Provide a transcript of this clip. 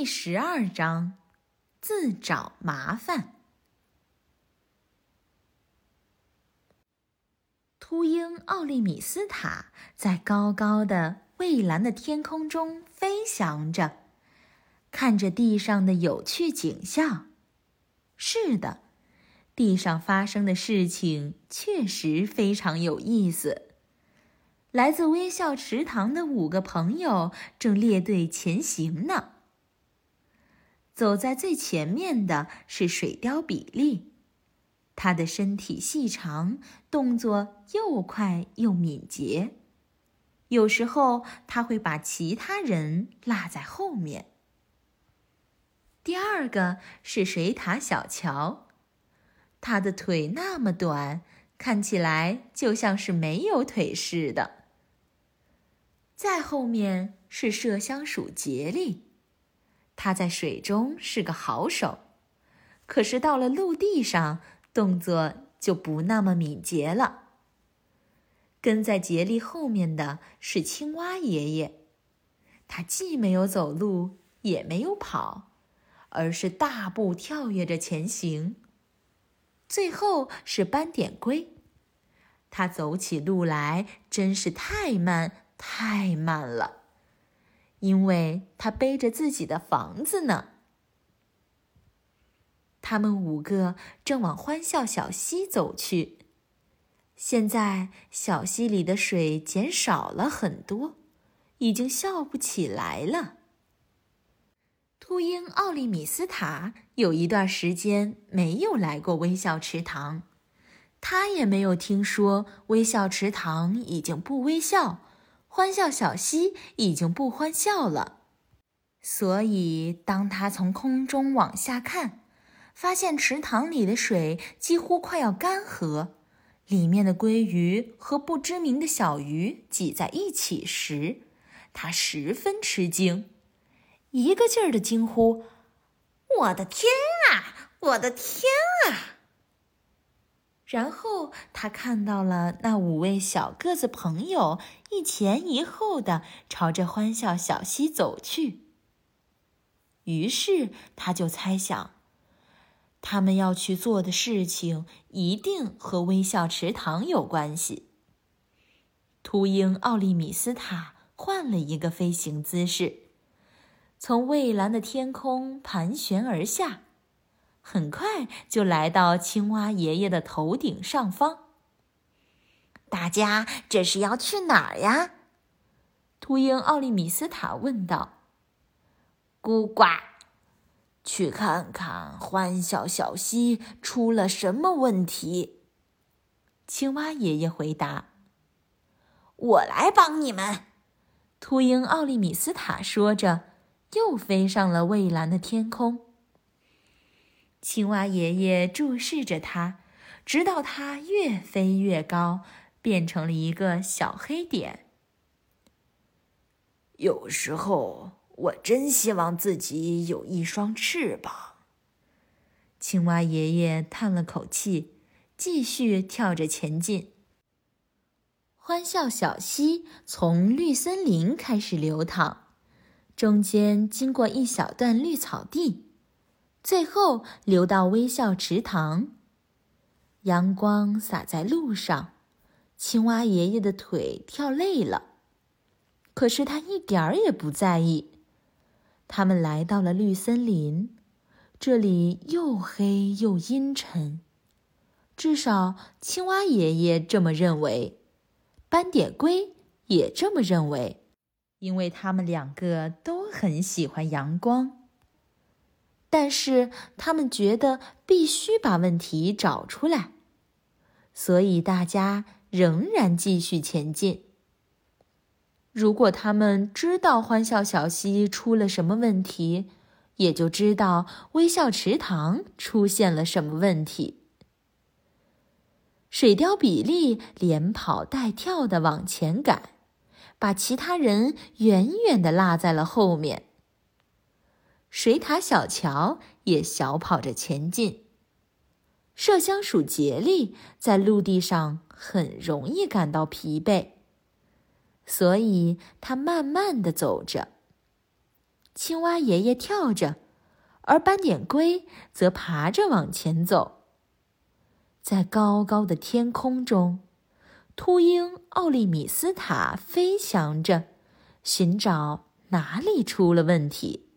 第十二章：自找麻烦。秃鹰奥利米斯塔在高高的蔚蓝的天空中飞翔着，看着地上的有趣景象。是的，地上发生的事情确实非常有意思。来自微笑池塘的五个朋友正列队前行呢。走在最前面的是水貂比利，他的身体细长，动作又快又敏捷。有时候他会把其他人落在后面。第二个是水獭小乔，他的腿那么短，看起来就像是没有腿似的。再后面是麝香鼠杰利，他在水中是个好手，可是到了陆地上，动作就不那么敏捷了。跟在杰利后面的是青蛙爷爷，他既没有走路，也没有跑，而是大步跳跃着前行。最后是斑点龟，它走起路来真是太慢。太慢了，因为他背着自己的房子呢。他们五个正往欢笑小溪走去。现在小溪里的水减少了很多，已经笑不起来了。秃鹰奥利米斯塔有一段时间没有来过微笑池塘，他也没有听说微笑池塘已经不微笑。欢笑小溪已经不欢笑了，所以当他从空中往下看，发现池塘里的水几乎快要干涸，里面的鲑鱼和不知名的小鱼挤在一起时，他十分吃惊，一个劲儿的惊呼：“我的天啊！我的天啊！”然后他看到了那五位小个子朋友一前一后的朝着欢笑小溪走去。于是他就猜想，他们要去做的事情一定和微笑池塘有关系。秃鹰奥利米斯塔换了一个飞行姿势，从蔚蓝的天空盘旋而下。很快就来到青蛙爷爷的头顶上方。大家这是要去哪儿呀？秃鹰奥利米斯塔问道。咕呱，去看看欢笑小溪出了什么问题。青蛙爷爷回答。我来帮你们。秃鹰奥利米斯塔说着，又飞上了蔚蓝的天空。青蛙爷爷注视着它，直到它越飞越高，变成了一个小黑点。有时候，我真希望自己有一双翅膀。青蛙爷爷叹了口气，继续跳着前进。欢笑小溪从绿森林开始流淌，中间经过一小段绿草地。最后流到微笑池塘，阳光洒在路上，青蛙爷爷的腿跳累了，可是他一点儿也不在意。他们来到了绿森林，这里又黑又阴沉，至少青蛙爷爷这么认为，斑点龟也这么认为，因为他们两个都很喜欢阳光。但是他们觉得必须把问题找出来，所以大家仍然继续前进。如果他们知道欢笑小溪出了什么问题，也就知道微笑池塘出现了什么问题。水貂比利连跑带跳的往前赶，把其他人远远的落在了后面。水獭小乔也小跑着前进。麝香鼠杰利在陆地上很容易感到疲惫，所以它慢慢的走着。青蛙爷爷跳着，而斑点龟则爬着往前走。在高高的天空中，秃鹰奥利米斯塔飞翔着，寻找哪里出了问题。